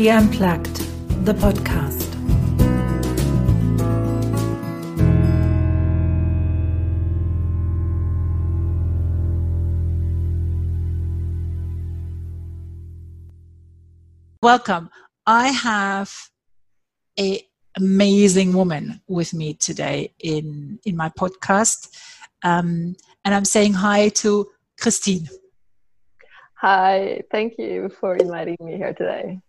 Tea Unplugged, the podcast. Welcome. I have a amazing woman with me today in in my podcast, um, and I'm saying hi to Christine. Hi, thank you for inviting me here today.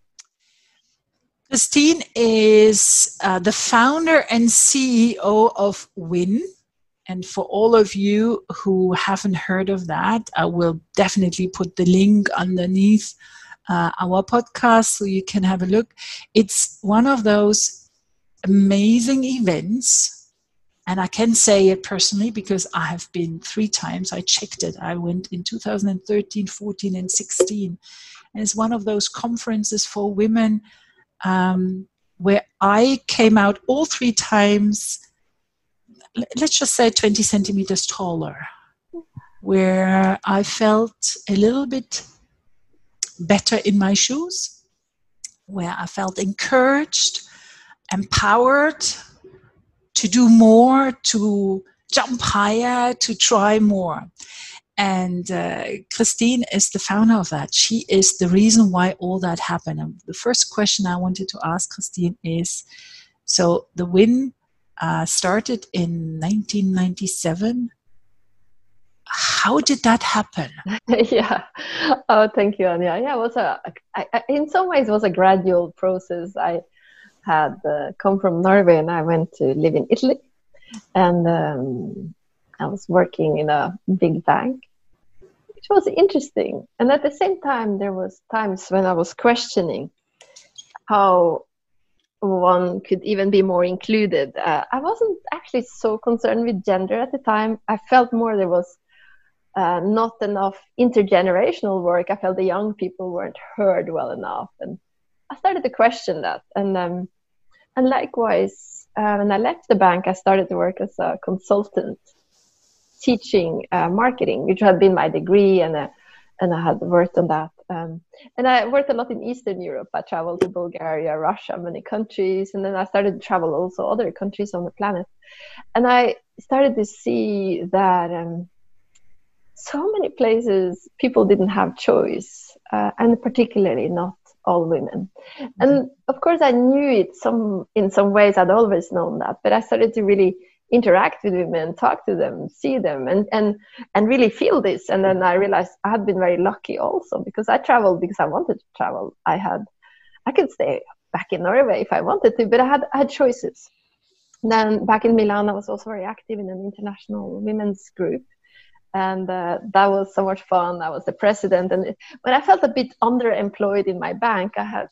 Christine is uh, the founder and CEO of WIN. And for all of you who haven't heard of that, I will definitely put the link underneath uh, our podcast so you can have a look. It's one of those amazing events and I can say it personally because I have been three times. I checked it. I went in 2013, 14, and 16. And it's one of those conferences for women um, where I came out all three times, let's just say 20 centimeters taller, where I felt a little bit better in my shoes, where I felt encouraged, empowered to do more, to jump higher, to try more. And uh, Christine is the founder of that. She is the reason why all that happened. And the first question I wanted to ask Christine is so the WIN uh, started in 1997. How did that happen? yeah. Oh, thank you, Anya. Yeah, it was a. I, I, in some ways, it was a gradual process. I had uh, come from Norway and I went to live in Italy. And um, I was working in a big bank, which was interesting. And at the same time, there was times when I was questioning how one could even be more included. Uh, I wasn't actually so concerned with gender at the time. I felt more there was uh, not enough intergenerational work. I felt the young people weren't heard well enough, and I started to question that. And um, and likewise, uh, when I left the bank, I started to work as a consultant, teaching uh, marketing, which had been my degree, and uh, and I had worked on that. Um, and I worked a lot in Eastern Europe. I traveled to Bulgaria, Russia, many countries, and then I started to travel also other countries on the planet. And I started to see that um, so many places people didn't have choice, uh, and particularly not all women. And mm-hmm. of course, I knew it some in some ways. I'd always known that, but I started to really interact with women, talk to them, see them, and and and really feel this. And then I realized I had been very lucky also because I traveled because I wanted to travel. I had I could stay back in Norway if I wanted to, but I had I had choices. Then back in Milan, I was also very active in an international women's group and uh, that was so much fun. I was the president, and when I felt a bit underemployed in my bank, I had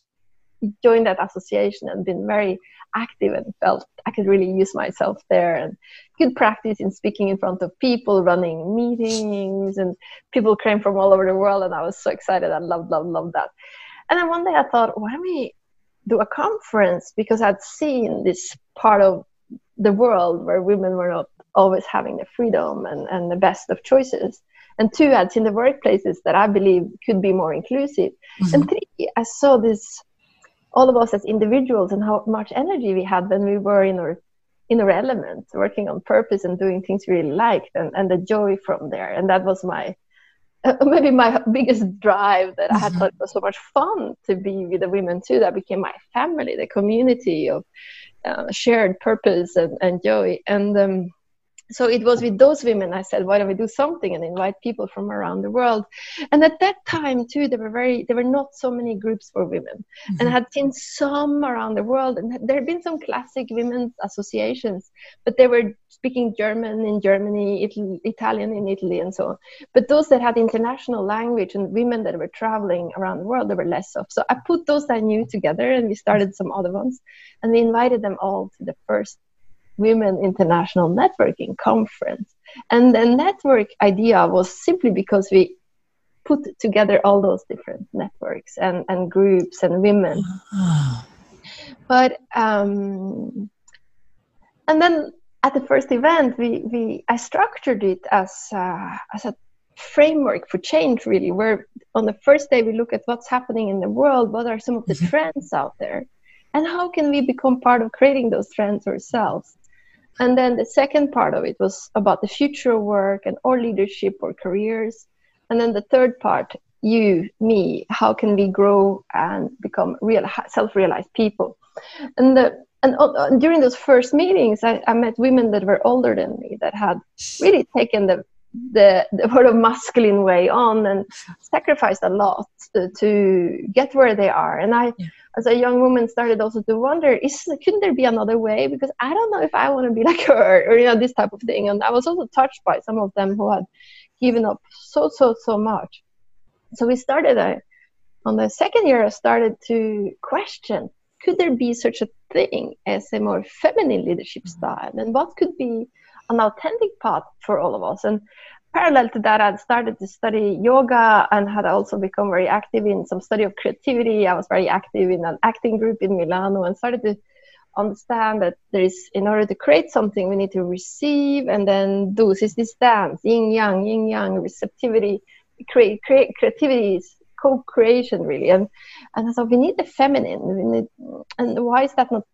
joined that association and been very active and felt I could really use myself there and good practice in speaking in front of people, running meetings, and people came from all over the world, and I was so excited. I loved, loved, loved that. And then one day I thought, why don't we do a conference? Because I'd seen this part of the world where women were not always having the freedom and, and the best of choices. And two, I'd seen the workplaces that I believe could be more inclusive. Mm-hmm. And three, I saw this all of us as individuals and how much energy we had when we were in our in our element, working on purpose and doing things we really liked and, and the joy from there. And that was my uh, maybe my biggest drive that I had mm-hmm. thought was so much fun to be with the women too. That became my family, the community of uh, shared purpose and, and joy. And um, so it was with those women i said why don't we do something and invite people from around the world? And at that time too there were very there were not so many groups for women. Mm-hmm. and i had seen some around the world and there had been some classic women's associations but they were speaking german in germany Italy, italian in italy and so on. But those that had international language and women that were traveling around the world there were less of. So i put those i knew together and we started some other ones and we invited them all to the first Women International Networking Conference. And the network idea was simply because we put together all those different networks and, and groups and women. but um, and then at the first event, we, we I structured it as uh, as a framework for change really where on the first day we look at what's happening in the world what are some of the trends out there and how can we become part of creating those trends ourselves and then the second part of it was about the future work and or leadership or careers and then the third part you me how can we grow and become real self-realized people and the and during those first meetings I, I met women that were older than me that had really taken the the, the sort of masculine way on and sacrificed a lot to, to get where they are. And I, yeah. As a young woman, started also to wonder, is couldn't there be another way? Because I don't know if I want to be like her, or you know, this type of thing. And I was also touched by some of them who had given up so so so much. So we started a, on the second year. I started to question: Could there be such a thing as a more feminine leadership mm-hmm. style, and what could be an authentic path for all of us. And parallel to that, I'd started to study yoga and had also become very active in some study of creativity. I was very active in an acting group in Milano and started to understand that there is, in order to create something, we need to receive and then do. It's this dance, yin yang, yin yang, receptivity, create, create creativity is co-creation really. And and so we need the feminine. We need, and why is that not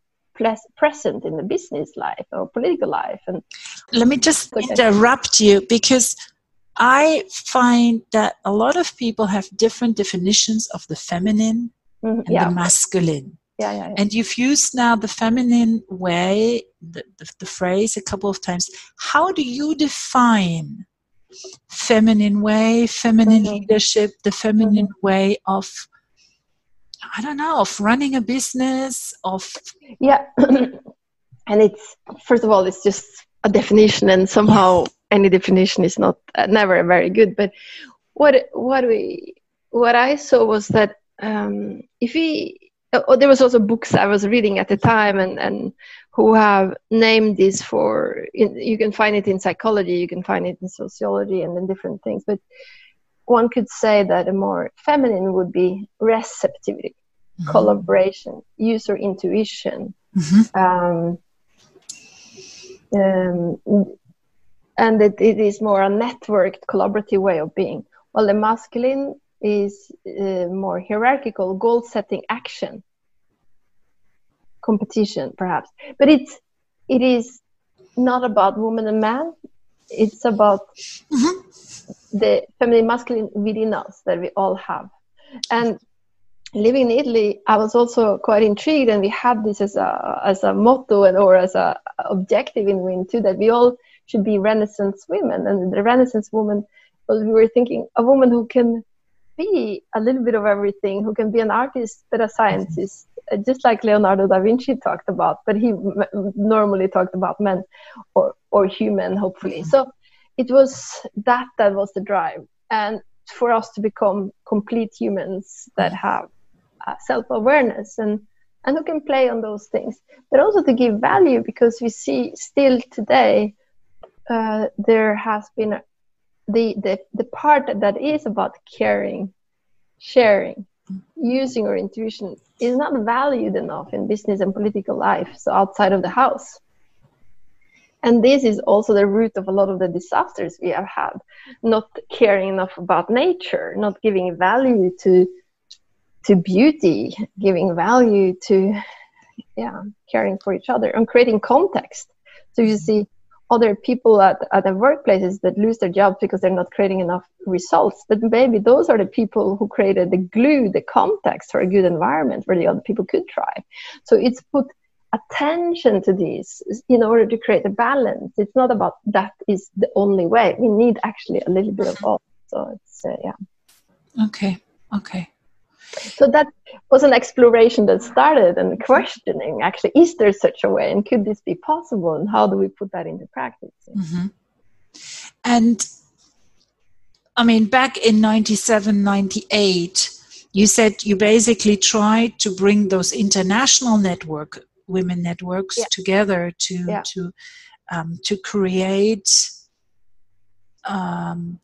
present in the business life or political life. And let me just interrupt you because I find that a lot of people have different definitions of the feminine mm-hmm. and yeah. the masculine. Yeah, yeah, yeah, And you've used now the feminine way, the, the, the phrase a couple of times. How do you define feminine way, feminine mm-hmm. leadership, the feminine mm-hmm. way of I don't know, of running a business, of yeah. and it's first of all, it's just a definition, and somehow any definition is not uh, never very good. But what what we what I saw was that um, if we oh, there was also books I was reading at the time, and and who have named this for in, you can find it in psychology, you can find it in sociology, and in different things, but one could say that a more feminine would be receptivity, mm-hmm. collaboration, user intuition, mm-hmm. um, um, and that it is more a networked, collaborative way of being. While the masculine is uh, more hierarchical, goal setting, action, competition, perhaps. But it's it is not about woman and man. It's about mm-hmm the feminine masculine within us that we all have. And living in italy i was also quite intrigued and we had this as a as a motto and or as a objective in win too that we all should be renaissance women. And the renaissance woman was we were thinking a woman who can be a little bit of everything who can be an artist but a scientist just like leonardo da vinci talked about but he normally talked about men or or human hopefully. So it was that that was the drive. And for us to become complete humans that have uh, self-awareness and and who can play on those things but also to give value because we see still today uh, there has been a, the, the the part that is about caring sharing using our intuition is not valued enough in business and political life so outside of the house and this is also the root of a lot of the disasters we have had. Not caring enough about nature not giving value to to beauty giving value to yeah caring for each other and creating context. So you see other people at, at the workplaces that lose their jobs because they're not creating enough results. But maybe those are the people who created the glue the context for a good environment where the other people could thrive. So it's put attention to these in order to create a balance. It's not about that is the only way. We need actually a little bit of all. So it's uh, yeah. Okay. Okay. So that was an exploration that started and questioning actually is there such a way and could this be possible and how do we put that into practice? Mm-hmm. And I mean, back in 97, 98, you said you basically tried to bring those international network women networks yeah. together to yeah. to um, to create um,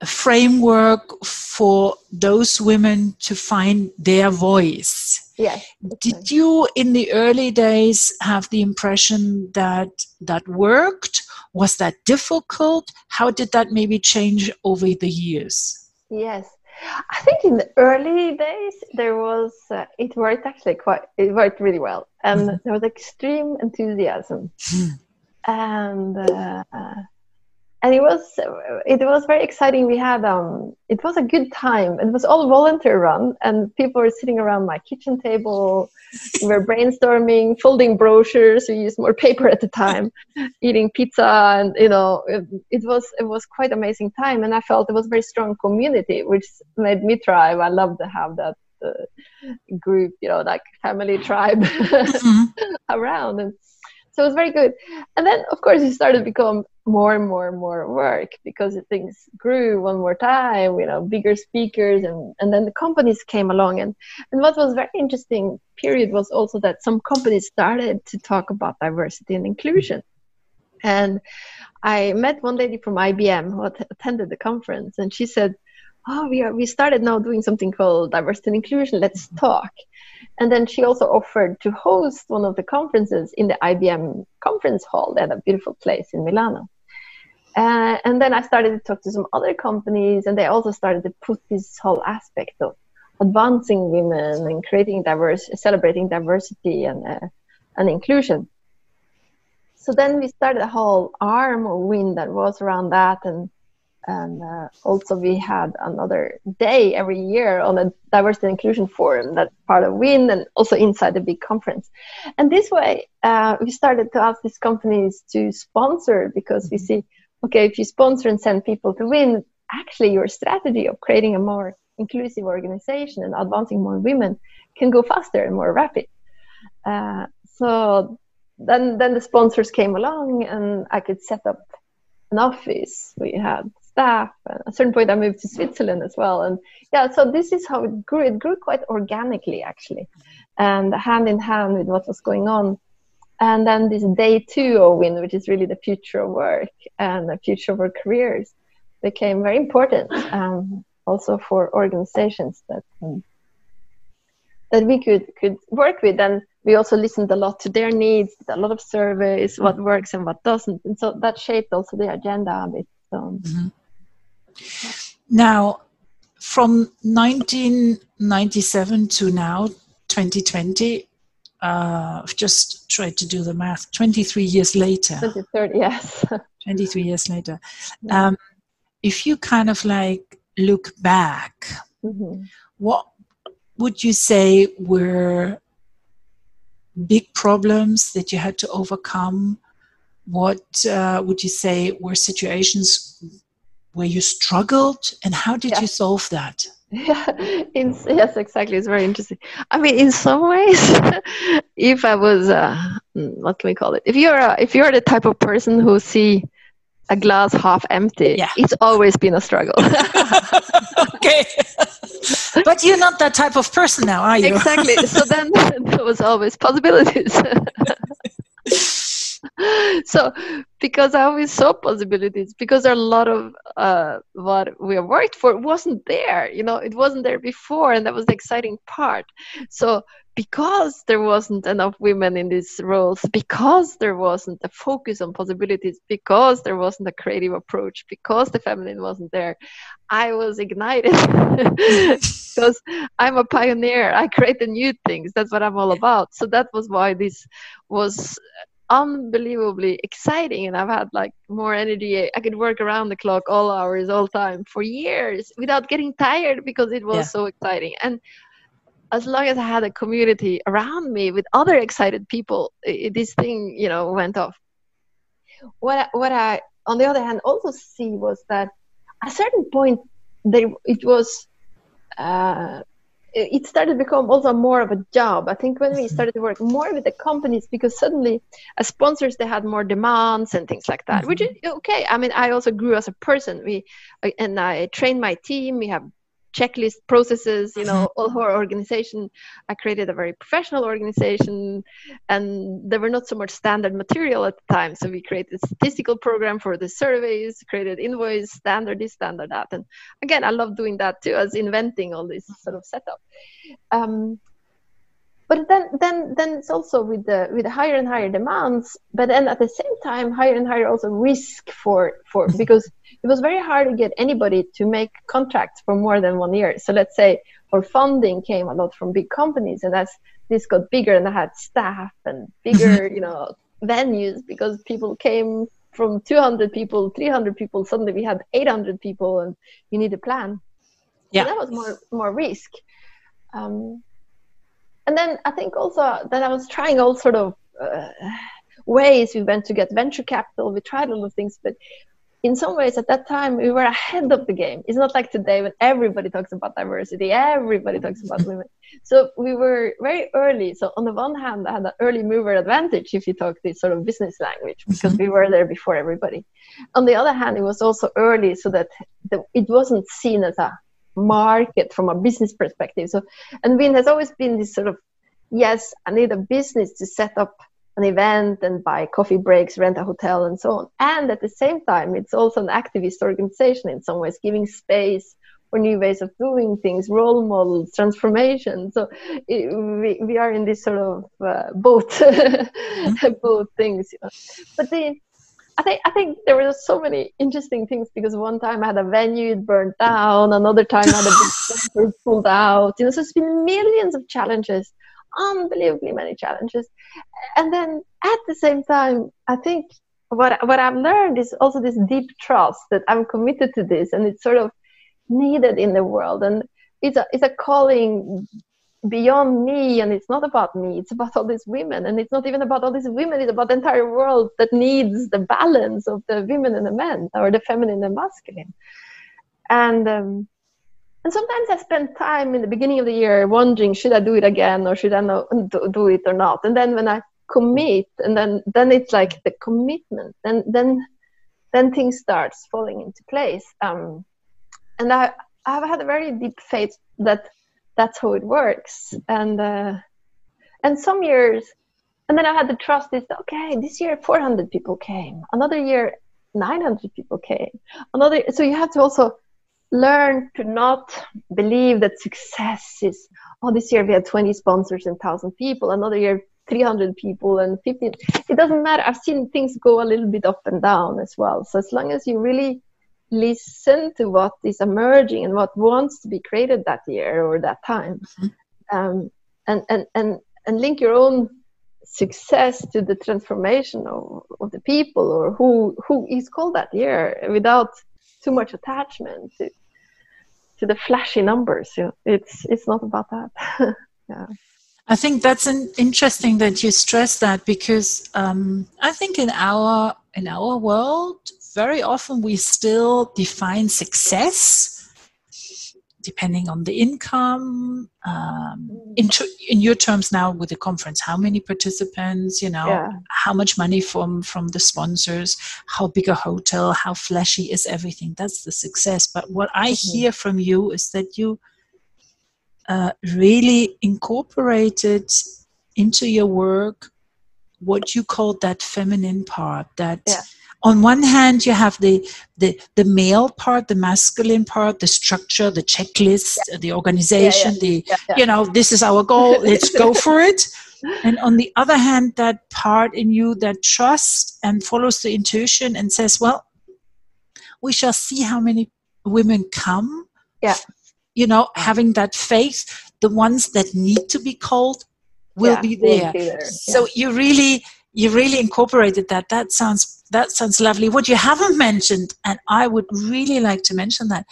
a framework for those women to find their voice. Yes. Did you, in the early days, have the impression that that worked? Was that difficult? How did that maybe change over the years? Yes. I think in the early days there was uh, it worked actually quite it worked really well and mm-hmm. there was extreme enthusiasm mm. and uh, and it was it was very exciting. We had um it was a good time. It was all volunteer run and people were sitting around my kitchen table. We were brainstorming folding brochures. We used more paper at the time eating pizza and you know it, it was it was quite amazing time. And i felt it was a very strong community which made me thrive. I love to have that uh, group you know like family tribe mm-hmm. around. And so it was very good. And then of course it started to become more and more and more work because things grew one more time you know bigger speakers and and then the companies came along. And and what was very interesting period was also that some companies started to talk about diversity and inclusion. And i met one lady from ibm who attended the conference and she said oh we are we started now doing something called diversity and inclusion. Let's talk and then she also offered to host one of the conferences in the IBM conference hall. Had a beautiful place in Milano. Uh, and then I started to talk to some other companies, and they also started to put this whole aspect of advancing women and creating diverse, celebrating diversity and uh, and inclusion. So then we started a whole arm of WIN that was around that, and and uh, also we had another day every year on a diversity and inclusion forum that's part of win and also inside the big conference. And this way uh, we started to ask these companies to sponsor because we see okay if you sponsor and send people to win actually your strategy of creating a more inclusive organization and advancing more women can go faster and more rapid. Uh, so then then the sponsors came along and i could set up an office. We had staff. At a certain point, I moved to Switzerland as well. And yeah, so this is how it grew. It grew quite organically, actually, and hand in hand with what was going on. And then this day two of WIN, which is really the future of work and the future of our careers, became very important um, also for organizations that um, that we could could work with. And we also listened a lot to their needs, a lot of surveys, what works and what doesn't. And so that shaped also the agenda a bit. So. Mm-hmm. Now, from 1997 to now, 2020, uh, I've just tried to do the math, 23 years later. 23, yes. 23 years later. Um, if you kind of like look back, mm-hmm. what would you say were big problems that you had to overcome? What uh, would you say were situations where you struggled and how did yeah. you solve that? Yeah in, yes exactly. It's very interesting. I mean in some ways if i was uh, hmm, what can we call it? If you're a, if you're the type of person who see a glass half empty yeah. it's always been a struggle. Okay. But you're not that type of person now are you? Exactly. So then there was always possibilities so because I always saw possibilities because a lot of uh, what we worked for wasn't there. You know, it wasn't there before, and that was the exciting part. So because there wasn't enough women in these roles, because there wasn't a focus on possibilities, because there wasn't a creative approach, because the feminine wasn't there, I was ignited because I'm a pioneer. I create the new things. That's what I'm all about. So that was why this was unbelievably exciting and i've had like more energy. I could work around the clock all hours all time for years without getting tired because it was yeah. so exciting. And as long as i had a community around me with other excited people it, this thing you know went off. What what i on the other hand also see was that at a certain point there it was uh, it started to become also more of a job. I think when we mm-hmm. started to work more with the companies, because suddenly as sponsors they had more demands and things like that, mm-hmm. which is okay. I mean, I also grew as a person. We and I trained my team. We have checklist processes you know all our organization. I created a very professional organization and there were not so much standard material at the time. So we created a statistical program for the surveys created invoice standard this standard that. And again i love doing that too as inventing all this sort of setup. Um, but then then then it's also with the with the higher and higher demands but then at the same time higher and higher also risk for for because it was very hard to get anybody to make contracts for more than one year. So let's say our funding came a lot from big companies and as this got bigger and i had staff and bigger you know venues because people came from 200 people 300 people suddenly we had 800 people and you need a plan. Yeah. so that was more more risk. Um, and then I think also that I was trying all sort of uh, ways. We went to get venture capital. We tried a lot of things, but in some ways at that time we were ahead of the game. It's not like today when everybody talks about diversity, everybody talks about women. So we were very early. So on the one hand, I had an early mover advantage if you talk this sort of business language because mm-hmm. we were there before everybody. On the other hand, it was also early so that the, it wasn't seen as a market from a business perspective. So, and Win has always been this sort of, yes, I need a business to set up an event and buy coffee breaks, rent a hotel, and so on. And at the same time, it's also an activist organization in some ways, giving space for new ways of doing things, role models, transformation. So it, we, we are in this sort of uh, both both things. You know. But the I think I think there were so many interesting things because one time I had a venue it burned down, another time I had a big pulled out. You know, so it's been millions of challenges, unbelievably many challenges. And then at the same time, I think what what I've learned is also this deep trust that I'm committed to this, and it's sort of needed in the world. And it's a it's a calling beyond me and it's not about me it's about all these women and it's not even about all these women it's about the entire world that needs the balance of the women and the men or the feminine and masculine. And um, and sometimes i spend time in the beginning of the year wondering should i do it again or should i do it or not? And then when i commit and then then it's like the commitment and then then things starts falling into place. Um, and i i've had a very deep faith that that's how it works. And uh, and some years and then i had the trust is okay this year 400 people came another year 900 people came another so you have to also learn to not believe that success is oh this year we had 20 sponsors and 1000 people another year 300 people and 15 it doesn't matter. I've seen things go a little bit up and down as well. So as long as you really listen to what is emerging and what wants to be created that year or that time. Mm-hmm. um, and, and, and, and link your own success to the transformation of, of the people or who who is called that year without too much attachment to to the flashy numbers. You know, it's it's not about that. Yeah. I think that's an interesting that you stress that because um, I think in our in our world very often we still define success depending on the income um, in, in your terms now with the conference how many participants you know yeah. how much money from from the sponsors how big a hotel how flashy is everything that's the success but what i mm-hmm. hear from you is that you uh, really incorporated into your work what you call that feminine part that yeah on one hand you have the the the male part the masculine part the structure the checklist yeah. the organization yeah, yeah. the you know this is our goal let's go for it and on the other hand that part in you that trusts and follows the intuition and says well we shall see how many women come yeah you know having that faith the ones that need to be called will be there, be there. so you really you really incorporated that that sounds that sounds lovely. What you haven't mentioned, and I would really like to mention that,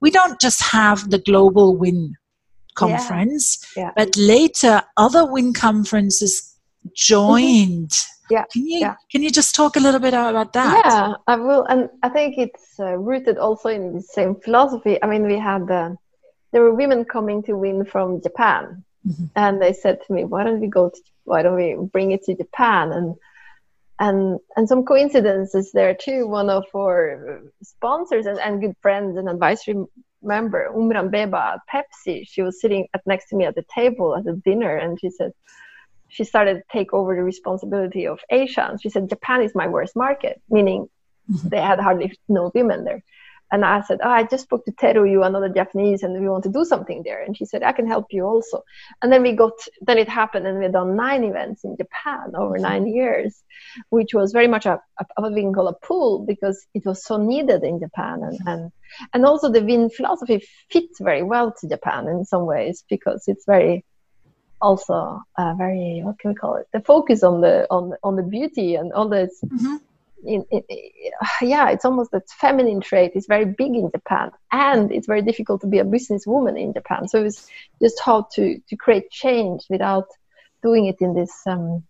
we don't just have the global WIN conference, yeah. Yeah. but later other WIN conferences joined. Mm-hmm. Yeah. Can you yeah. can you just talk a little bit about that? Yeah, I will, and I think it's uh, rooted also in the same philosophy. I mean, we had uh, there were women coming to WIN from Japan, mm-hmm. and they said to me, "Why don't we go to? Why don't we bring it to Japan?" and and and some coincidences there too. One of our sponsors and, and good friends and advisory member, Umran Beba at Pepsi. She was sitting at next to me at the table at the dinner, and she said she started to take over the responsibility of Asia. And she said Japan is my worst market, meaning mm-hmm. they had hardly no women there. And I said, oh, I just spoke to Teru, you another Japanese, and we want to do something there. And she said, I can help you also. And then we got, then it happened, and we had done nine events in Japan over nine years, which was very much a, a what we can call a pull because it was so needed in Japan. And, and, and also the WIN philosophy fits very well to Japan in some ways because it's very, also uh, very what can we call it the focus on the on on the beauty and all this mm-hmm in, in, yeah, it's almost that feminine trait is very big in Japan, and it's very difficult to be a businesswoman in Japan. So it's just how to to create change without doing it in this um,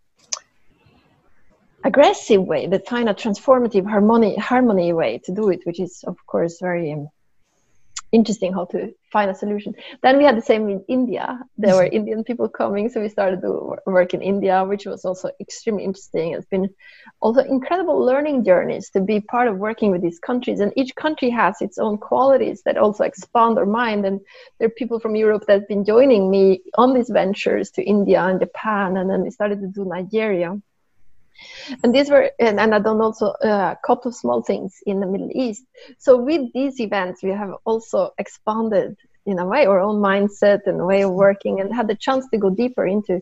aggressive way, but find a transformative harmony harmony way to do it, which is of course very um, interesting how to find a solution. Then we had the same in India. There were Indian people coming, so we started to work in India, which was also extremely interesting. It's been also incredible learning journeys to be part of working with these countries, and each country has its own qualities that also expand our mind. And there are people from Europe that have been joining me on these ventures to India and Japan, and then we started to do Nigeria and these were and, and i've done also uh, a couple of small things in the middle east. So with these events we have also expanded in a way our own mindset and way of working and had the chance to go deeper into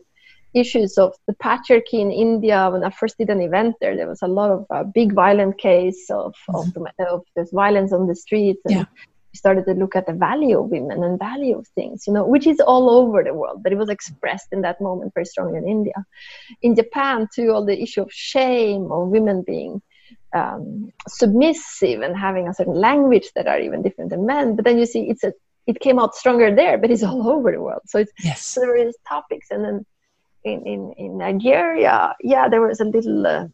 issues of the patriarchy in india. When i first did an event there there was a lot of uh, big violent case of, mm-hmm. of, of this violence on the streets and yeah started to look at the value of women and value of things, you know, which is all over the world, but it was expressed in that moment very strongly in India. In Japan, too, all the issue of shame or women being um, submissive and having a certain language that are even different than men. But then you see, it's a it came out stronger there, but it's all over the world. So it's yes. so there is topics, and then in, in, in Nigeria, yeah, there was a little uh,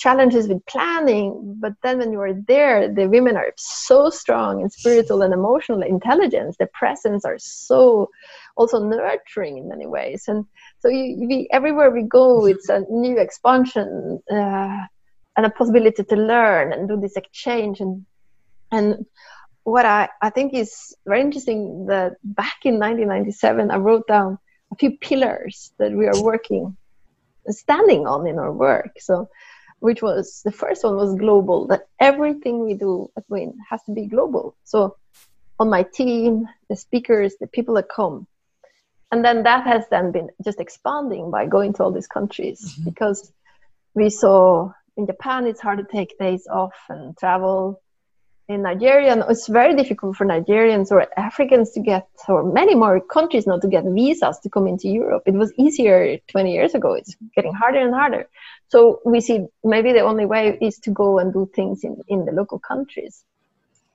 challenges with planning, but then when you are there, the women are so strong in spiritual and emotional intelligence. Their presence are so also nurturing in many ways, and so you, we, everywhere we go, it's a new expansion uh, and a possibility to learn and do this exchange. And and what I, I think is very interesting that back in 1997 I wrote down a few pillars that we are working standing on in our work. So which was the first one was global that everything we do at win has to be global. So on my team the speakers the people that come. And then that has then been just expanding by going to all these countries mm-hmm. because we saw in japan it's hard to take days off and travel in Nigeria, and it's very difficult for Nigerians or Africans to get, or many more countries now to get visas to come into Europe. It was easier 20 years ago. It's getting harder and harder. So we see maybe the only way is to go and do things in, in the local countries.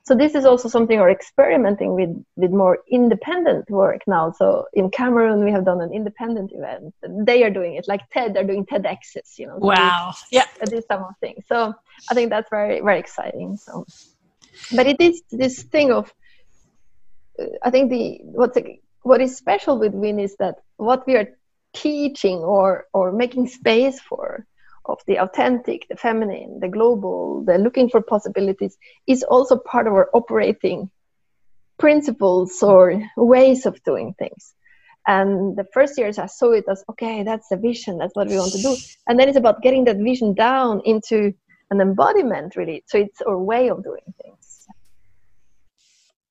So this is also something we're experimenting with with more independent work now. So in Cameroon, we have done an independent event. They are doing it like TED. They're doing TEDx's. You know. Wow. yeah. This type of thing. So I think that's very very exciting. So but it is this thing of uh, i think the what's what is special with win is that what we are teaching or or making space for of the authentic the feminine the global the looking for possibilities is also part of our operating principles or ways of doing things. And the first years i saw it as okay that's the vision that's what we want to do. And then it's about getting that vision down into an embodiment really. So it's our way of doing things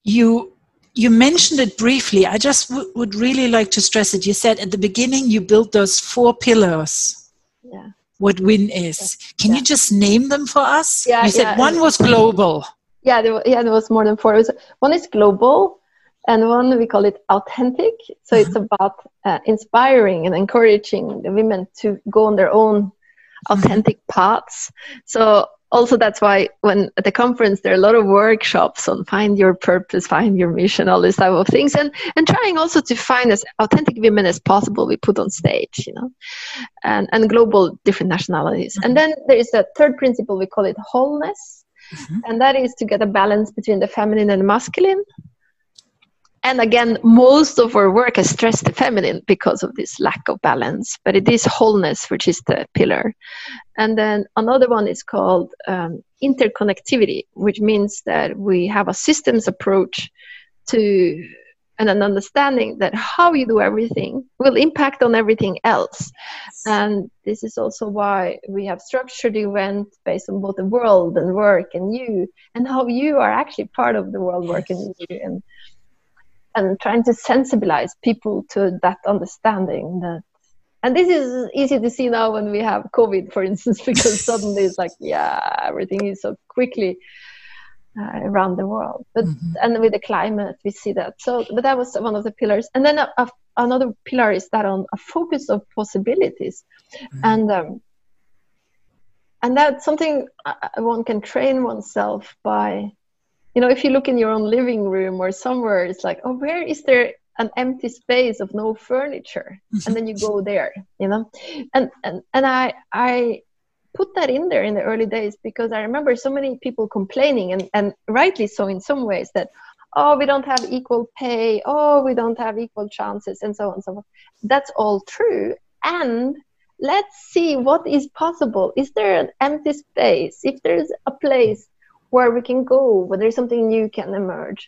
you you mentioned it briefly. I just w- would really like to stress it. You said at the beginning you built those four pillars. Yeah. What win is. Can yeah. you just name them for us? Yeah. You said yeah. one was global. Yeah, there, yeah, there was more than four. Was, one is global, and one we call it authentic. So uh-huh. it's about uh, inspiring and encouraging the women to go on their own authentic paths. So also that's why when at the conference there are a lot of workshops on find your purpose find your mission all these type of things and and trying also to find as authentic women as possible we put on stage you know and and global different nationalities mm-hmm. and then there is a third principle we call it wholeness mm-hmm. and that is to get a balance between the feminine and masculine and again, most of our work has stressed the feminine because of this lack of balance, but it is wholeness, which is the pillar. And then another one is called um, interconnectivity, which means that we have a systems approach to and an understanding that how you do everything will impact on everything else. And this is also why we have structured the event based on both the world and work and you and how you are actually part of the world work and you. And and trying to sensibilize people to that understanding that and this is easy to see now when we have covid for instance because suddenly it's like yeah everything is so quickly uh, around the world. But mm-hmm. and with the climate, we see that. So, but that was one of the pillars. And then a, a, another pillar is that on a focus of possibilities, mm-hmm. and um, and that's something uh, one can train oneself by. You know, if you look in your own living room or somewhere, it's like, oh, where is there an empty space of no furniture? And then you go there, you know, and and and I I put that in there in the early days because I remember so many people complaining, and, and rightly so in some ways, that, oh, we don't have equal pay, oh, we don't have equal chances, and so on and so forth. That's all true. And let's see what is possible. Is there an empty space? If there's a place where we can go, where there's something new can emerge.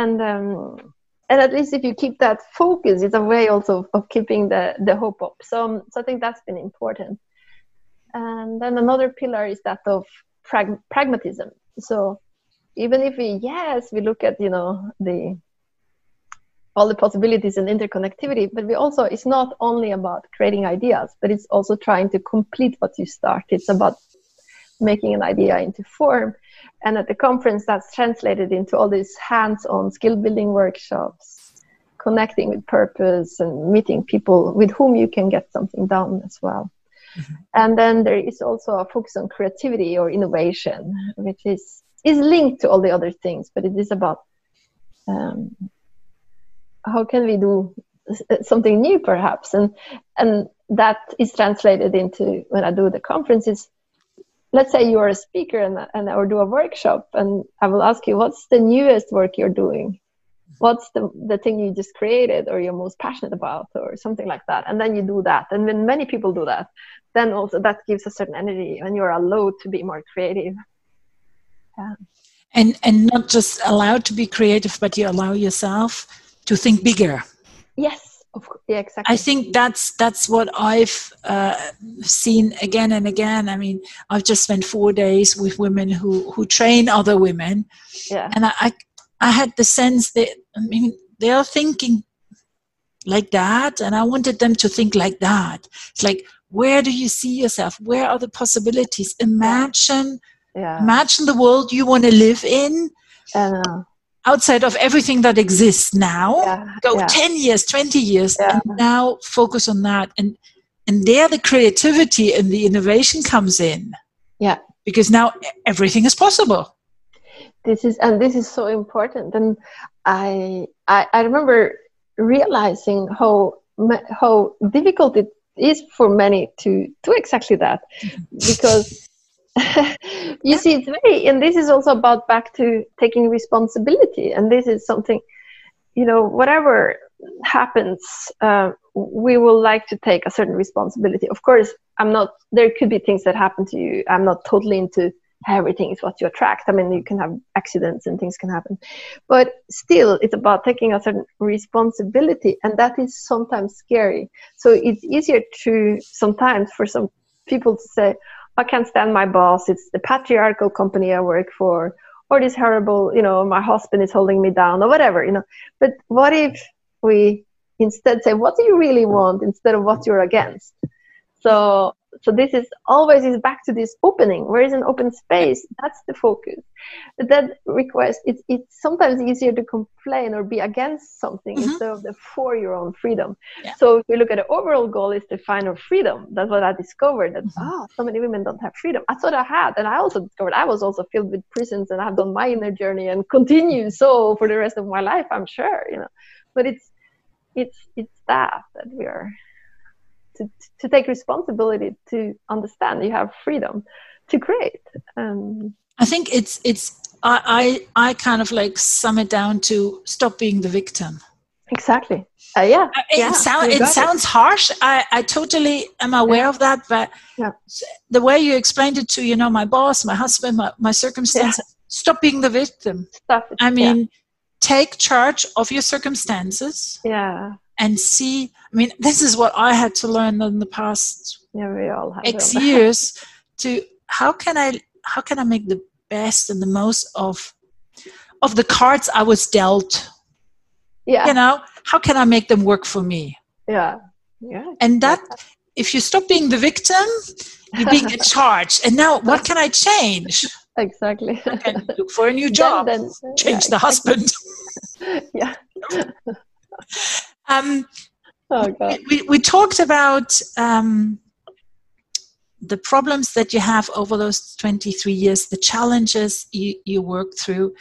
And um, and at least if you keep that focus, it's a way also of, keeping the, the hope up. So, so I think that's been important. And then another pillar is that of prag- pragmatism. So even if we, yes, we look at, you know, the all the possibilities and interconnectivity, but we also, it's not only about creating ideas, but it's also trying to complete what you start. It's about making an idea into form. And at the conference, that's translated into all these hands on skill building workshops, connecting with purpose and meeting people with whom you can get something done as well. Mm-hmm. And then there is also a focus on creativity or innovation, which is is linked to all the other things, but it is about um, how can we do something new, perhaps, and and that is translated into when I do the conferences. Let's say you are a speaker and, and or do a workshop, and I will ask you, what's the newest work you're doing? what's the, the thing you just created or you're most passionate about or something like that? And then you do that. And when many people do that. Then also that gives a certain energy and you're allowed to be more creative. Yeah. and and not just allowed to be creative but you allow yourself to think bigger. Yes yeah, exactly. I think that's that's what I've uh, seen again and again. I mean, I've just spent four days with women who who train other women, yeah. and I, I I had the sense that I mean they are thinking like that, and I wanted them to think like that. It's like, where do you see yourself? Where are the possibilities? Imagine, yeah. imagine the world you want to live in. Uh, outside of everything that exists now yeah, go yeah. 10 years 20 years yeah. and now focus on that. And and there the creativity and the innovation comes in. Yeah. Because now everything is possible. This is and this is so important. And i i, I remember realizing how how difficult it is for many to do exactly that. Mm-hmm. Because you see it's very and this is also about back to taking responsibility and this is something you know whatever happens uh, we will like to take a certain responsibility of course i'm not there could be things that happen to you i'm not totally into everything is what you attract. I mean, you can have accidents and things can happen, but still, it's about taking a certain responsibility, and that is sometimes scary. So it's easier to sometimes for some people to say, "I can't stand my boss. It's the patriarchal company I work for." Or this horrible, you know, my husband is holding me down, or whatever, you know. But what if we instead say, what do you really want instead of what you're against? So so this is always is back to this opening. Where is an open space? That's the focus. But that request it's, it's sometimes easier to complain or be against something mm-hmm. instead of the for your own freedom. Yeah. so if we look at the overall goal is to find our freedom. That's what i discovered that mm-hmm. oh so many women don't have freedom. I thought i had and i also discovered i was also filled with prisons and i've done my inner journey and continue so for the rest of my life i'm sure you know. But it's it's it's that that we are to, to take responsibility to understand you have freedom to create. Um, i think it's it's I, I i kind of like sum it down to stop being the victim. Exactly. Uh, yeah. Uh, it, yeah, sound, it sounds harsh. I i totally am aware yeah. of that but yeah. the way you explained it to you know my boss my husband my, my circumstance yeah. stop being the victim. Stop i mean take charge of your circumstances yeah. and see i mean this is what i had to learn in the past yeah we all have x years to how can i how can i make the best and the most of of the cards i was dealt? Yeah. You know how can i make them work for me? Yeah. Yeah. And that if you stop being the victim you're being in charge. And now what can i change? Exactly. I can look for a new job? then, then, change yeah, the husband. yeah. Um, oh god we, we talked about um, the problems that you have over those 23 years the challenges you, you worked through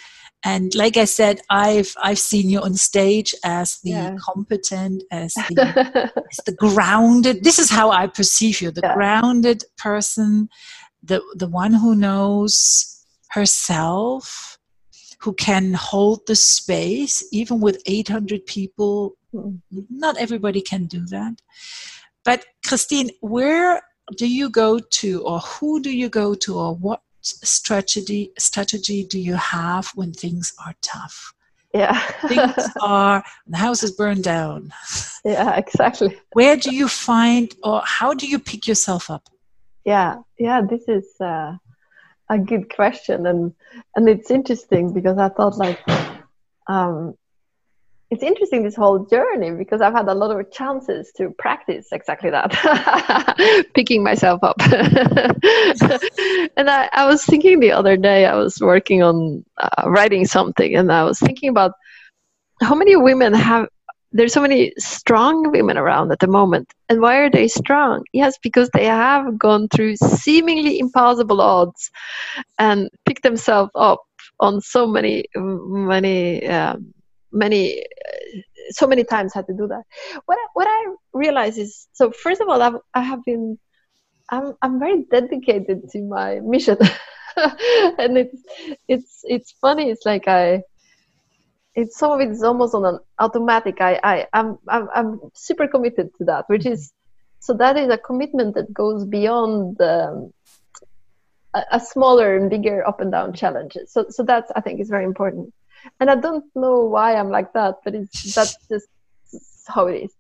and like i said i've i've seen you on stage as the Yeah. competent as the as the grounded this is how i perceive you the Yeah. grounded person the the one who knows herself who can hold the space even with 800 people. Not everybody can do that. But christine where do you go to or who do you go to or what strategy strategy do you have when things are tough? Yeah. Things are the house is burned down. Yeah exactly. Where do you find or how do you pick yourself up? Yeah yeah this is uh, a good question and and it's interesting because i thought like um it's interesting this whole journey because i've had a lot of chances to practice exactly that picking myself up and I, I was thinking the other day i was working on uh, writing something and i was thinking about how many women have there's so many strong women around at the moment. And why are they strong? Yes, because they have gone through seemingly impossible odds and picked themselves up on so many, many, um, many, so many times had to do that. What I, what I realize is so. First of all, I've, I have been, I'm I'm very dedicated to my mission, and it's it's it's funny. It's like I it's some of it is almost on an automatic. I, I I'm, I'm I'm super committed to that, which is so that is a commitment that goes beyond um, a, a smaller and bigger up and down challenges. So so that's I think is very important. And I don't know why I'm like that, but it's that's just how it is.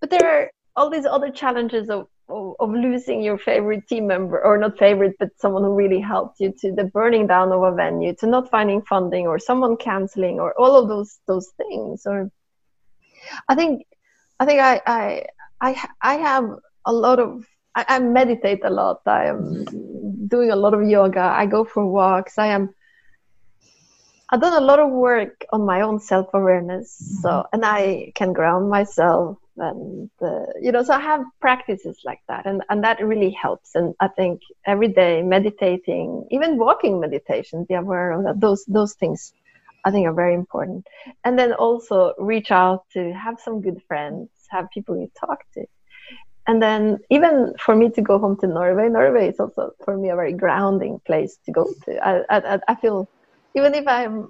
But there are all these other challenges of of, of losing your favorite team member or not favorite but someone who really helped you to the burning down of a venue to not finding funding or someone canceling or all of those those things. Or i think i think i i i, I have a lot of I, I meditate a lot. I am doing a lot of yoga. I go for walks. I am I've done a lot of work on my own self awareness, so and I can ground myself, and uh, you know, so I have practices like that, and and that really helps. And I think every day meditating, even walking meditation, be aware of that. Those those things, I think, are very important. And then also reach out to have some good friends, have people you talk to. And then even for me to go home to Norway, Norway is also for me a very grounding place to go to. I I, I feel even if I'm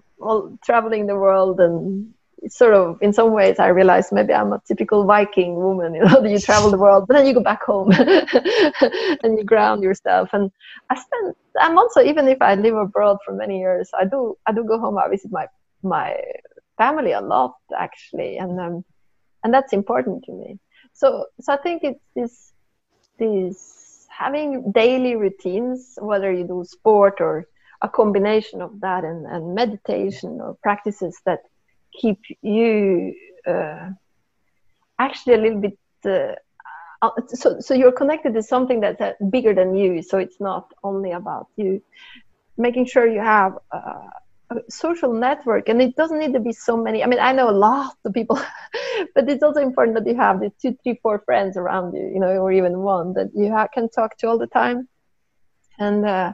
traveling the world and sort of in some ways I realize maybe I'm a typical Viking woman, you know, you travel the world, but then you go back home and you ground yourself. And I spend I'm also even if I live abroad for many years, I do I do go home, I visit my my family a lot actually. And um and that's important to me. So so I think it's this this having daily routines, whether you do sport or a combination of that and, and meditation or practices that keep you uh, actually a little bit uh, so so you're connected to something that's uh, bigger than you so it's not only about you. Making sure you have a, a social network and it doesn't need to be so many i mean i know a lot of people but it's also important that you have the two three four friends around you you know or even one that you ha- can talk to all the time. And uh,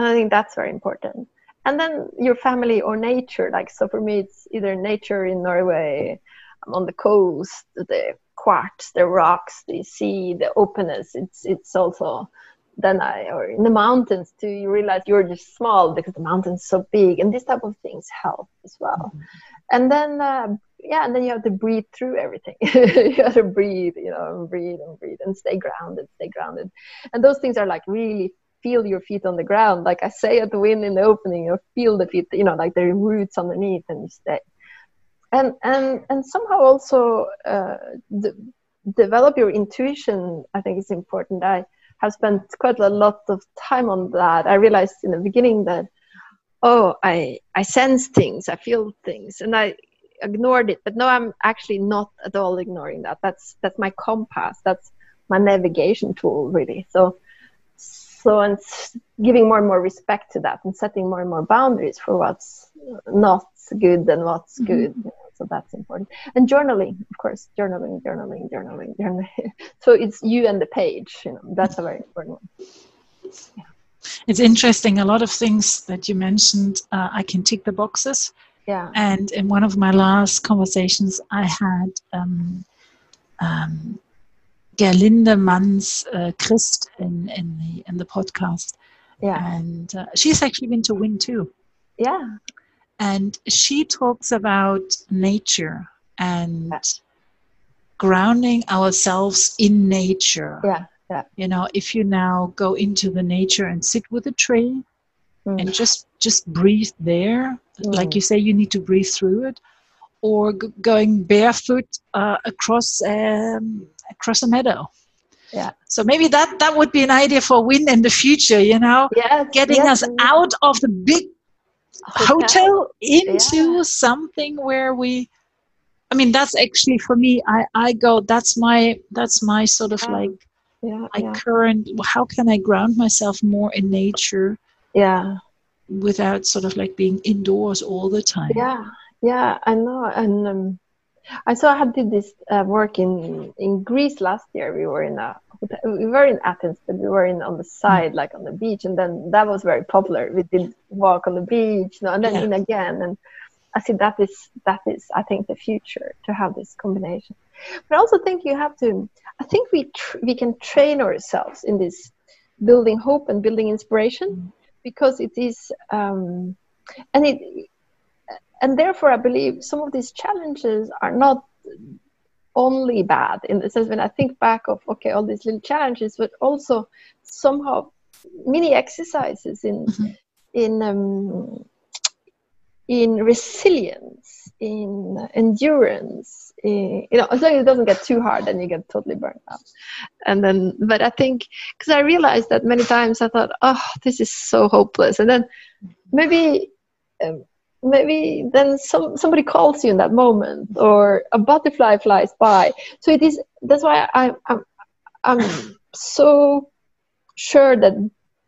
and I think that's very important. And then your family or nature, like so for me, it's either nature in Norway, I'm on the coast, the quartz, the rocks, the sea, the openness. It's it's also then I or in the mountains too. You realize you're just small because the mountain's so big, and this type of things help as well. Mm-hmm. And then uh, yeah, and then you have to breathe through everything. you have to breathe, you know, and breathe and breathe and stay grounded, stay grounded. And those things are like really feel your feet on the ground. Like I say at the wind in the opening, you feel the feet, you know, like the roots underneath and you stay. and and and somehow also uh, de- develop your intuition. I think is important. I have spent quite a lot of time on that. I realized in the beginning that oh, I I sense things, I feel things, and I ignored it. But no, I'm actually not at all ignoring that. That's that's my compass. That's my navigation tool, really. So so and giving more and more respect to that and setting more and more boundaries for what's not good and what's mm-hmm. good. So that's important. And journaling of course journaling journaling journaling journaling. So it's you and the page you know that's a very important one. Yeah. it's interesting. A lot of things that you mentioned uh, i can tick the boxes. Yeah. And in one of my last conversations i had um, um, Gerlinde Manns uh, Christ in, in the in the podcast. Yeah. And uh, she's actually been to Win too. Yeah. And she talks about nature and yeah. grounding ourselves in nature. Yeah. Yeah. You know, if you now go into the nature and sit with a tree mm. and just just breathe there, mm. like you say, you need to breathe through it, or g- going barefoot uh, across um, across a meadow. Yeah. So maybe that that would be an idea for Win in the future. You know, yes, getting yes, us out of the big hotel, hotel into yeah. something where we. I mean, that's actually for me. I I go. That's my that's my sort of like yeah, my yeah. current. How can I ground myself more in nature? Yeah. Without sort of like being indoors all the time. Yeah, yeah, I know, and um, I saw I had did this uh, work in in Greece last year. We were in a we were in Athens, but we were in on the side, like on the beach, and then that was very popular. We did walk on the beach, you know, and then yeah. in again, and I see that is that is I think the future to have this combination. But I also think you have to. I think we tr- we can train ourselves in this building hope and building inspiration because it is um, and it and therefore, I believe some of these challenges are not only bad in the sense when I think back of okay, all these little challenges, but also somehow mini exercises in mm-hmm. in um, in resilience, in endurance. In, you know, as long as it doesn't get too hard, then you get totally burnt out. And then, but I think because I realized that many times I thought, oh, this is so hopeless, and then maybe um, maybe then some somebody calls you in that moment or a butterfly flies by. So it is that's why I, i'm i'm so sure that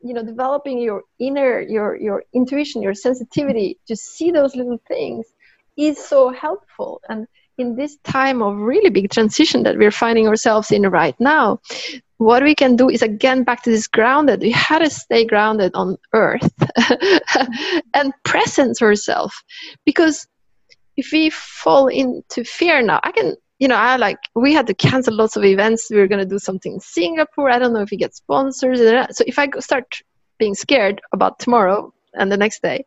you know developing your inner your your intuition your sensitivity to see those little things is so helpful. And in this time of really big transition that we're finding ourselves in right now what we can do is again back to this grounded. We had to stay grounded on earth and presence ourselves because if we fall into fear now i can you know i like we had to cancel lots of events. We were going to do something in singapore. I don't know if we get sponsors so if i start being scared about tomorrow and the next day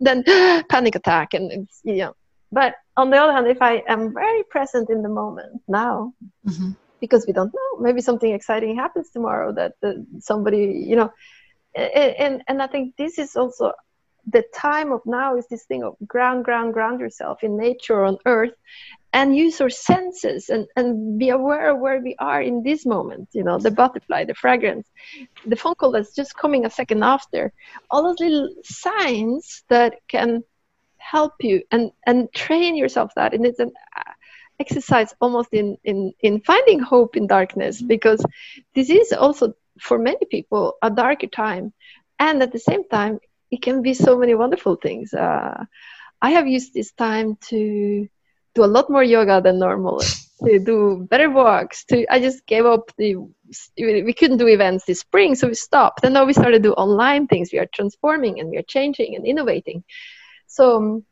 then panic attack and you know. But on the other hand if i am very present in the moment now mm-hmm because we don't know. Maybe something exciting happens tomorrow that, somebody you know and, and and i think this is also the time of now is this thing of ground ground ground yourself in nature on earth and use your senses and, and be aware of where we are in this moment you know the butterfly the fragrance the phone call that's just coming a second after. All those little signs that can help you and and train yourself that. And it's an exercise almost in, in, in finding hope in darkness because this is also for many people a darker time. And at the same time it can be so many wonderful things. Uh, i have used this time to do a lot more yoga than normal to do better walks to i just gave up the we couldn't do events this spring so we stopped. And now we started to do online things. We are transforming and we are changing and innovating. So um,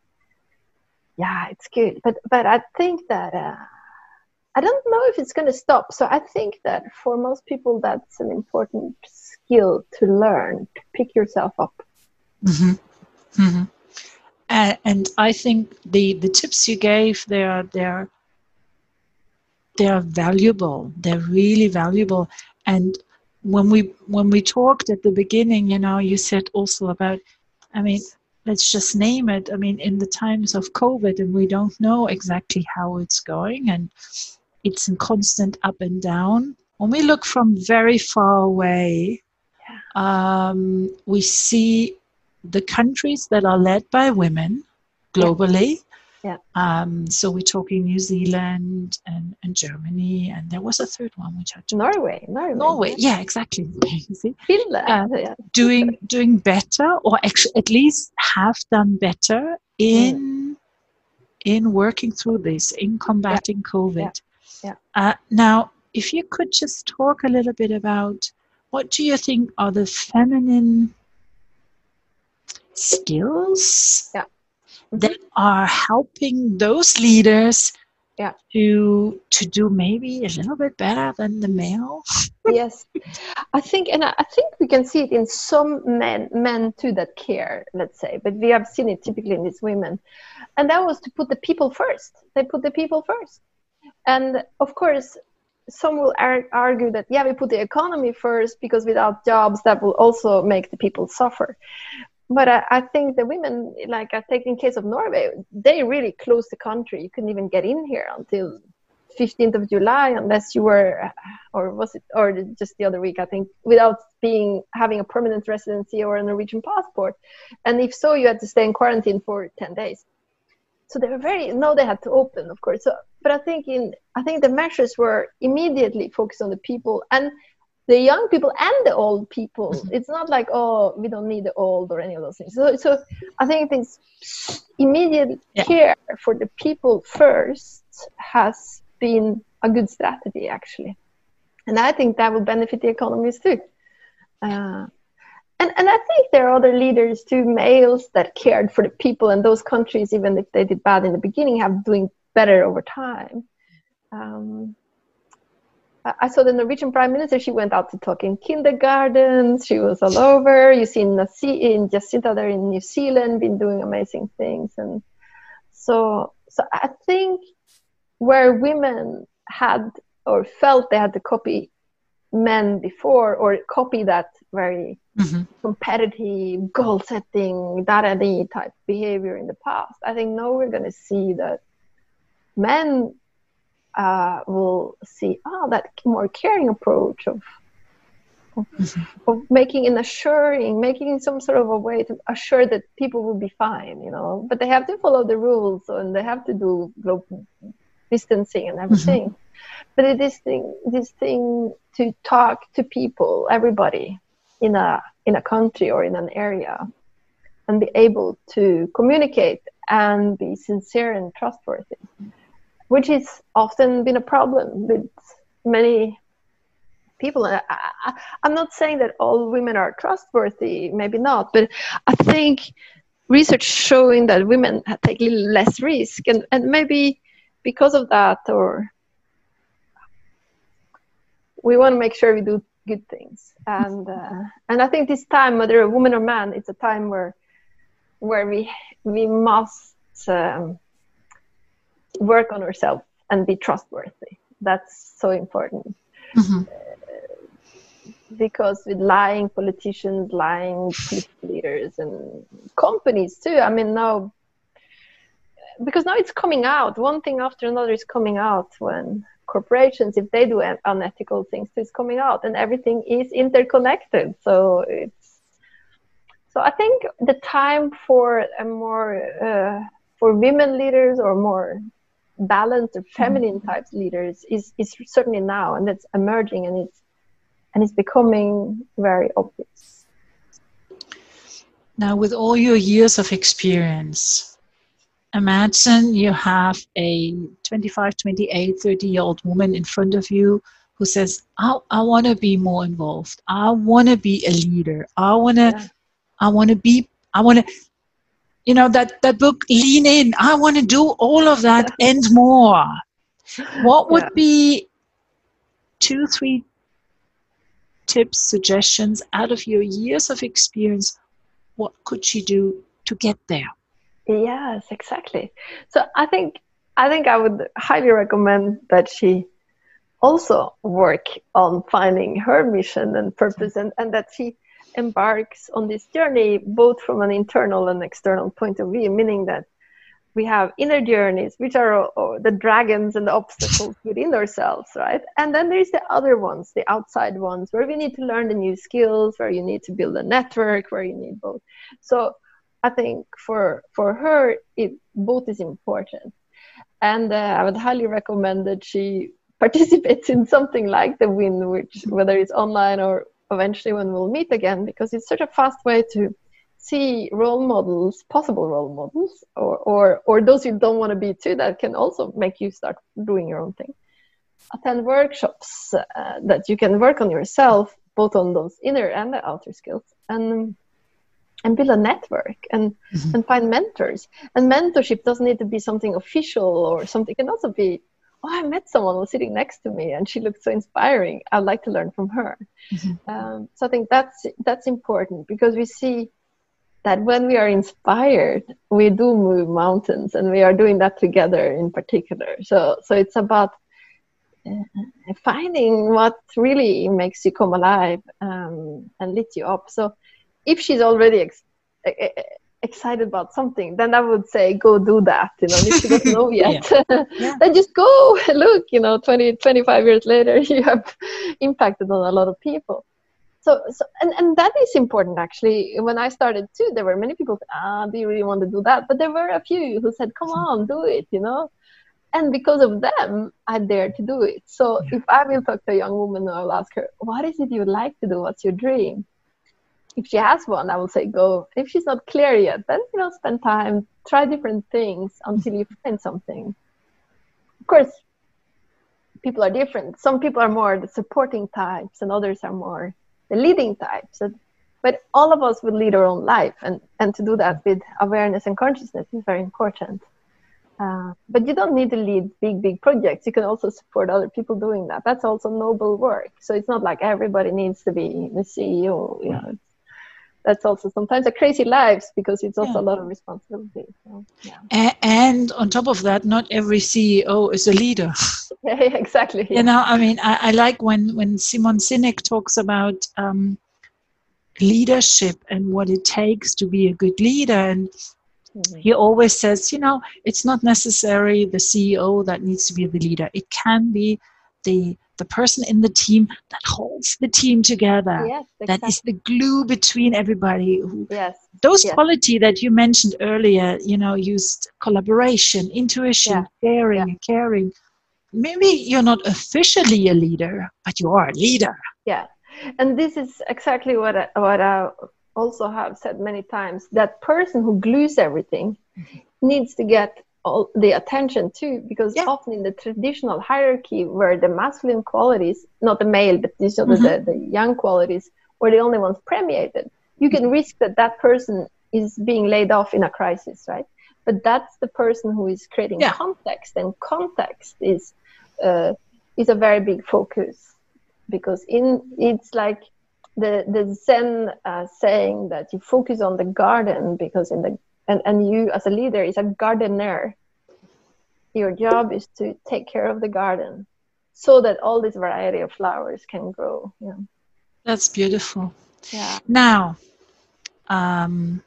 yeah, it's good. But but I think that uh, I don't know if it's going to stop. So I think that for most people, that's an important skill to learn to pick yourself up. Mm-hmm. Mm-hmm. And, I think the the tips you gave they are they are they are valuable. They're really valuable. And when we when we talked at the beginning, you know, you said also about, I mean, let's just name it. I mean, in the times of COVID, and we don't know exactly how it's going, and it's in constant up and down. When we look from very far away, um, we see the countries that are led by women globally. Yeah. Um, so we're talking New Zealand and, and Germany, and there was a third one which I Norway. Norway. Norway. Yeah, exactly. Finland. Uh, yeah. Doing doing better, or actually at least have done better in in working through this, in combating yeah. COVID. Yeah. Uh, now, if you could just talk a little bit about what do you think are the feminine skills yeah that are helping those leaders yeah. to to do maybe a little bit better than the male. Yes. I think and i think we can see it in some men men too that care let's say but we have seen it typically in these women. And that was to put the people first. They put the people first. And of course some will ar- argue that yeah we put the economy first because without jobs that will also make the people suffer but I, I, think the women, like I take in case of Norway, they really closed the country. You couldn't even get in here until 15th of July unless you were, or was it, or just the other week, I think, without being having a permanent residency or a Norwegian passport. And if so, you had to stay in quarantine for 10 days. So they were very, no, they had to open, of course. So, but I think in, I think the measures were immediately focused on the people and the young people and the old people. Mm-hmm. It's not like oh we don't need the old or any of those things. So so I think this immediate yeah. care for the people first has been a good strategy actually, and I think that will benefit the economies too. Uh, and and I think there are other leaders too, males that cared for the people, and those countries, even if they did bad in the beginning, have doing better over time. Um, I saw the Norwegian Prime Minister. She went out to talk in kindergartens. She was all over. You see in, in Jacinda there in New Zealand, been doing amazing things, and so so I think where women had or felt they had to copy men before or copy that very mm-hmm. competitive goal setting da type behavior in the past. I think now we're going to see that men uh, will see oh that more caring approach of of, mm-hmm. of, making an assuring making some sort of a way to assure that people will be fine you know but they have to follow the rules and they have to do global distancing and everything mm-hmm. but it is thing this thing to talk to people everybody in a in a country or in an area and be able to communicate and be sincere and trustworthy which has often been a problem with many people. I, am not saying that all women are trustworthy, maybe not, but I think research showing that women take a little less risk, and, and maybe because of that, or we want to make sure we do good things. And uh, and I think this time, whether a woman or man, it's a time where where we we must. Um, work on ourselves and be trustworthy. That's so important. Mm-hmm. Uh, because with lying politicians, lying leaders, and companies too. I mean, now because now it's coming out. One thing after another is coming out when corporations, if they do unethical things, it's coming out, and everything is interconnected. So it's so I think the time for a more uh, for women leaders or more balanced or feminine mm-hmm. types leaders is is certainly now and it's emerging and it's and it's becoming very obvious now with all your years of experience imagine you have a 25 28 30 year old woman in front of you who says i, I want to be more involved i want to be a leader i want to yeah. i want to be i want to you know that that book lean in i want to do all of that and more. What would yeah. be two three tips suggestions out of your years of experience? What could she do to get there? Yes exactly. So i think i think i would highly recommend that she also work on finding her mission and purpose and, and that she embarks on this journey both from an internal and external point of view, meaning that we have inner journeys, which are uh, the dragons and the obstacles within ourselves, right? And then there's the other ones, the outside ones, where we need to learn the new skills, where you need to build a network, where you need both. So I think for for her, it both is important, and uh, I would highly recommend that she participates in something like the win, which whether it's online or eventually when we'll meet again, because it's such a fast way to see role models, possible role models, or, or, or those you don't want to be too, that can also make you start doing your own thing. Attend workshops uh, that you can work on yourself, both on those inner and the outer skills, and and build a network and mm-hmm. and find mentors. And mentorship doesn't need to be something official or something. It can also be oh, I met someone who was sitting next to me and she looked so inspiring. I'd like to learn from her. Mm-hmm. Um, so I think that's that's important because we see that when we are inspired, we do move mountains, and we are doing that together in particular. So, so it's about uh, finding what really makes you come alive um, and lit you up. So, if she's already ex- excited about something, then I would say go do that. You know, if you don't know yet, yeah. yeah. then just go look. You know, 20, 25 years later, you have impacted on a lot of people so, so and, and that is important actually when i started too there were many people ah do you really want to do that but there were a few who said come on do it you know and because of them i dared to do it so yeah. if i will talk to a young woman i'll ask her what is it you would like to do what's your dream if she has one i will say go if she's not clear yet then you know spend time try different things until you find something of course people are different some people are more the supporting types and others are more the leading types. But all of us would lead our own life, and, and to do that with awareness and consciousness is very important. Uh, but you don't need to lead big, big projects. You can also support other people doing that. That's also noble work. So it's not like everybody needs to be the CEO. You know, that's also sometimes a crazy lives because it's also yeah. a lot of responsibility. So, yeah. and, on top of that, not every CEO is a leader. yeah, exactly. You know, I mean, I, I, like when when Simon Sinek talks about um, leadership and what it takes to be a good leader, and mm-hmm. he always says, you know, it's not necessary the CEO that needs to be the leader. It can be the the person in the team that holds the team together yes, exactly. that is the glue between everybody yes those yes. quality that you mentioned earlier you know used collaboration intuition yeah. caring yeah. caring maybe you're not officially a leader but you are a leader yeah and this is exactly what I, what I also have said many times that person who glues everything mm-hmm. needs to get all the attention too because yeah. often in the traditional hierarchy where the masculine qualities not the male but these are mm-hmm. the, the young qualities were the only ones premiated you can risk that that person is being laid off in a crisis right but that's the person who is creating yeah. context and context is uh, is a very big focus because in it's like the the zen uh, saying that you focus on the garden because in the and, and you as a leader is a gardener. Your job is to take care of the garden so that all this variety of flowers can grow yeah. That's beautiful. Yeah. Now um,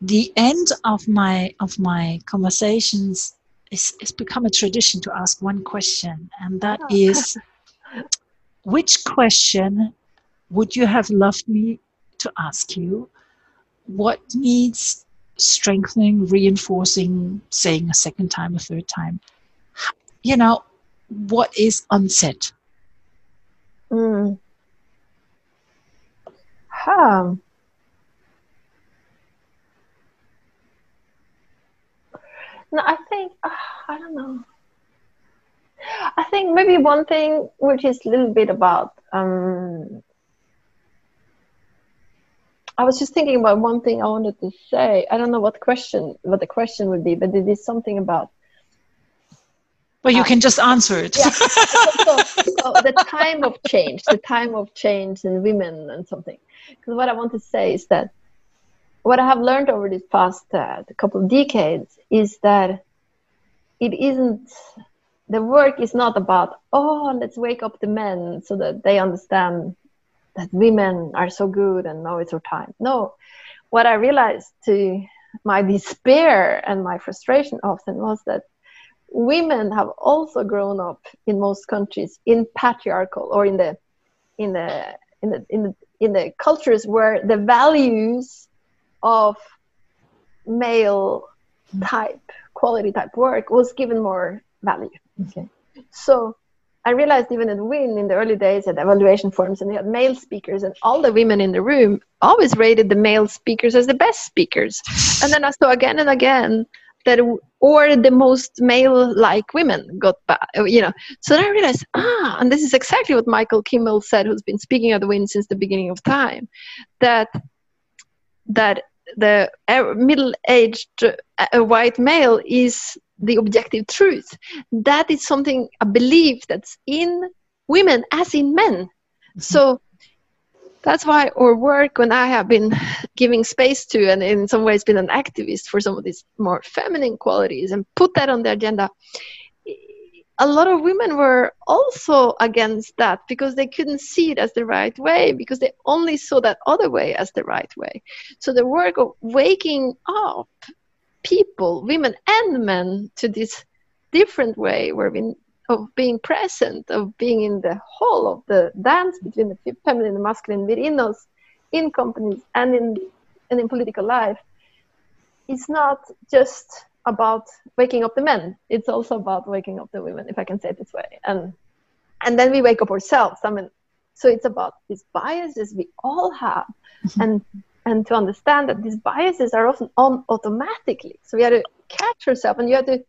the end of my of my conversations is, is become a tradition to ask one question and that oh. is which question would you have loved me to ask you? What needs strengthening, reinforcing, saying a second time, a third time. You know, what is unsaid? Mm. Huh. No, I think, uh, I don't know. I think maybe one thing which is a little bit about um, I was just thinking about one thing I wanted to say. I don't know what question what the question would be, but it is something about. Well, you uh, can just answer it. Yeah. so, so, the time of change, the time of change in women and something. Because what I want to say is that what I have learned over this past uh, couple of decades is that it isn't the work is not about oh let's wake up the men so that they understand that women are so good and now it's our time. No, what I realized to my despair and my frustration often was that women have also grown up in most countries in patriarchal or in the in the in the in the, in the cultures where the values of male type quality type work was given more value okay so I realized even at WIN in the early days at evaluation forums, and they had male speakers, and all the women in the room always rated the male speakers as the best speakers. And then I saw again and again that, or the most male-like women got, you know. So then I realized, ah, and this is exactly what Michael Kimmel said, who's been speaking at the WIN since the beginning of time, that that the middle-aged uh, white male is the objective truth. That is something, a belief that's in women as in men. Mm-hmm. So that's why our work, when I have been giving space to and in some ways been an activist for some of these more feminine qualities and put that on the agenda, a lot of women were also against that because they couldn't see it as the right way because they only saw that other way as the right way. So the work of waking up people, women and men, to this different way where we, of being present, of being in the whole of the dance between the feminine and the masculine within us, in companies and in and in political life, it's not just about waking up the men. It's also about waking up the women, if I can say it this way. And and then we wake up ourselves. I mean, so it's about these biases we all have, mm-hmm. and and to understand that these biases are often on automatically. So we have to catch yourself and you have to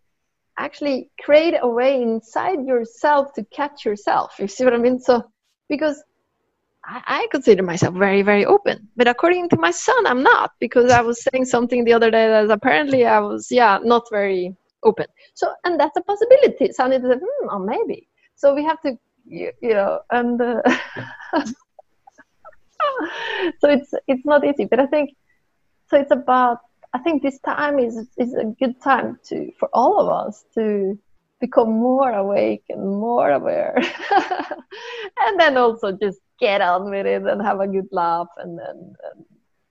actually create a way inside yourself to catch yourself. You see what I mean? So because I, I consider myself very, very open. But according to my son, I'm not because I was saying something the other day that apparently I was, yeah, not very open. So, and that's a possibility. So I need to hmm, or maybe. So we have to, you, you know, and uh, so it's it's not easy but i think so it's about i think this time is is a good time to for all of us to become more awake and more aware. And then also just get on with it and have a good laugh and then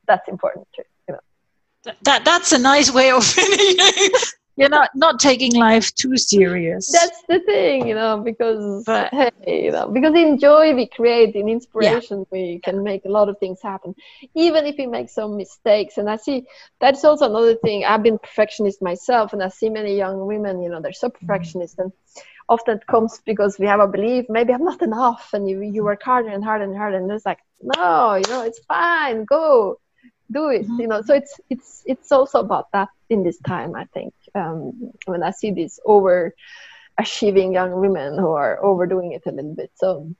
that's important too you know. That that's a nice way of finishing you're not not taking life too serious that's the thing you know because but, hey you know because in joy we create in inspiration yeah. we can make a lot of things happen even if we make some mistakes and i see that's also another thing i've been perfectionist myself and i see many young women you know they're so mm-hmm. perfectionist and often it comes because we have a belief maybe i'm not enough and you, you work harder and harder and harder and it's like no you know it's fine go do it mm-hmm. you know so it's it's it's also about that in this time i think um, when i see these over achieving young women who are overdoing it a little bit so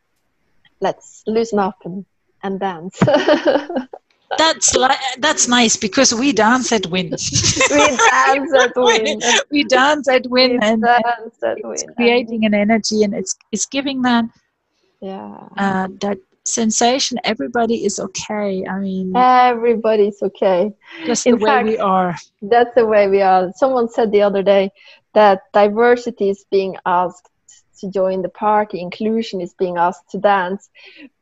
let's loosen up and, and dance that's like that's nice because we dance at WIN. we dance at WIN. we dance at WIN, and, dance at it's win. creating an energy, and it's it's giving that yeah uh, that sensation everybody is okay. I mean everybody's okay. just In the fact, way we are. that's the way we are. Someone said the other day that diversity is being asked to join the party inclusion is being asked to dance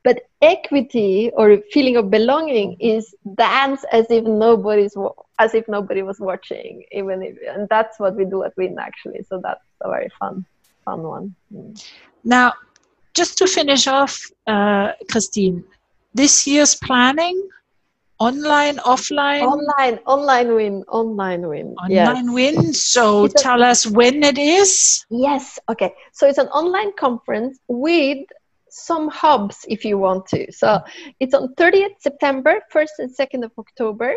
but equity or feeling of belonging is dance as if nobody's as if nobody was watching even if and that's what we do at win actually. So that's a very fun fun one. Mm. now just to finish off, uh, Christine, this year's planning, online, offline? Online, online win, online win. Online yes. win. So it's tell a, us when it is. Yes. Okay. So it's an online conference with some hubs if you want to. So it's on 30th September, 1st and 2nd of October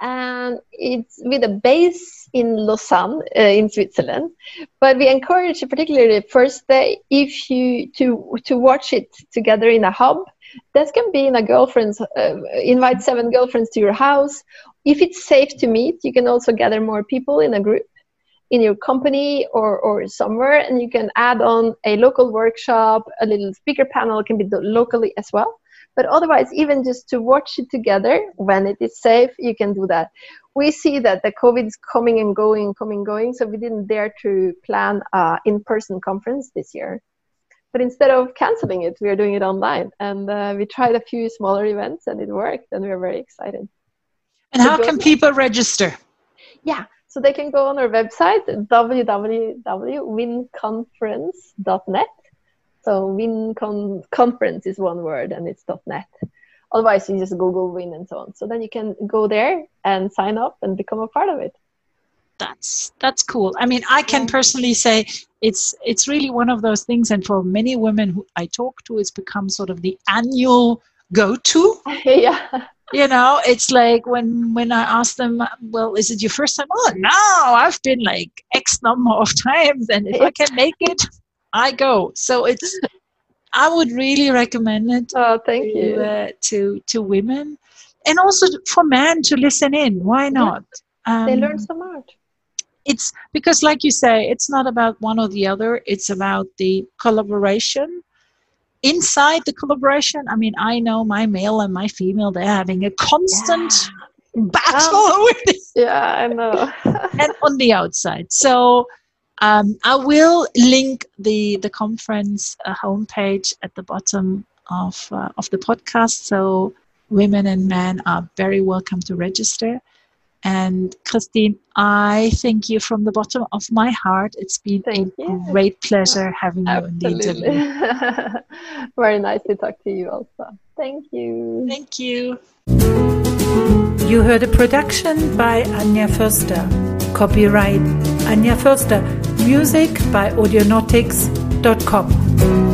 and it's with a base in Lausanne uh, in Switzerland. But we encourage, particularly first day, if you to to watch it together in a hub. That can be in a girlfriend's. Uh, invite seven girlfriends to your house. If it's safe to meet, you can also gather more people in a group in your company or, or somewhere and you can add on a local workshop a little speaker panel can be locally as well but otherwise, even just to watch it together when it is safe, you can do that. We see that the COVID is coming and going, coming, going. So we didn't dare to plan an in-person conference this year. but instead of canceling it, we are doing it online. And uh, we tried a few smaller events and it worked, and we are very excited. And how can people register? Yeah, so they can go on our website, www.winconference.net. So win con- conference is one word and it's .net. Otherwise, you just Google win and so on. So then you can go there and sign up and become a part of it. That's that's cool. I mean, I can personally say it's it's really one of those things, and for many women who I talk to, it's become sort of the annual go-to. yeah you know it's like when when i ask them well is it your first time oh no i've been like x number of times and if i can make it i go. So it's i would really recommend it oh thank to, you. uh, to to women and also for men to listen in. Why not? Um, they learn so much. it's because like you say it's not about one or the other. It's about the collaboration. Inside the collaboration, I mean, I know my male and my female, they're having a constant yeah. battle. Um, yeah, I know. and on the outside. So um, I will link the, the conference uh, homepage at the bottom of, uh, of the podcast. So women and men are very welcome to register. And Christine, I thank you from the bottom of my heart. It's been thank a you. great pleasure having Absolutely. you in the interview. Very nice to talk to you also. Thank you. Thank you. You heard a production by Anja Förster. Copyright Anja Förster. Music by Audionautix.com.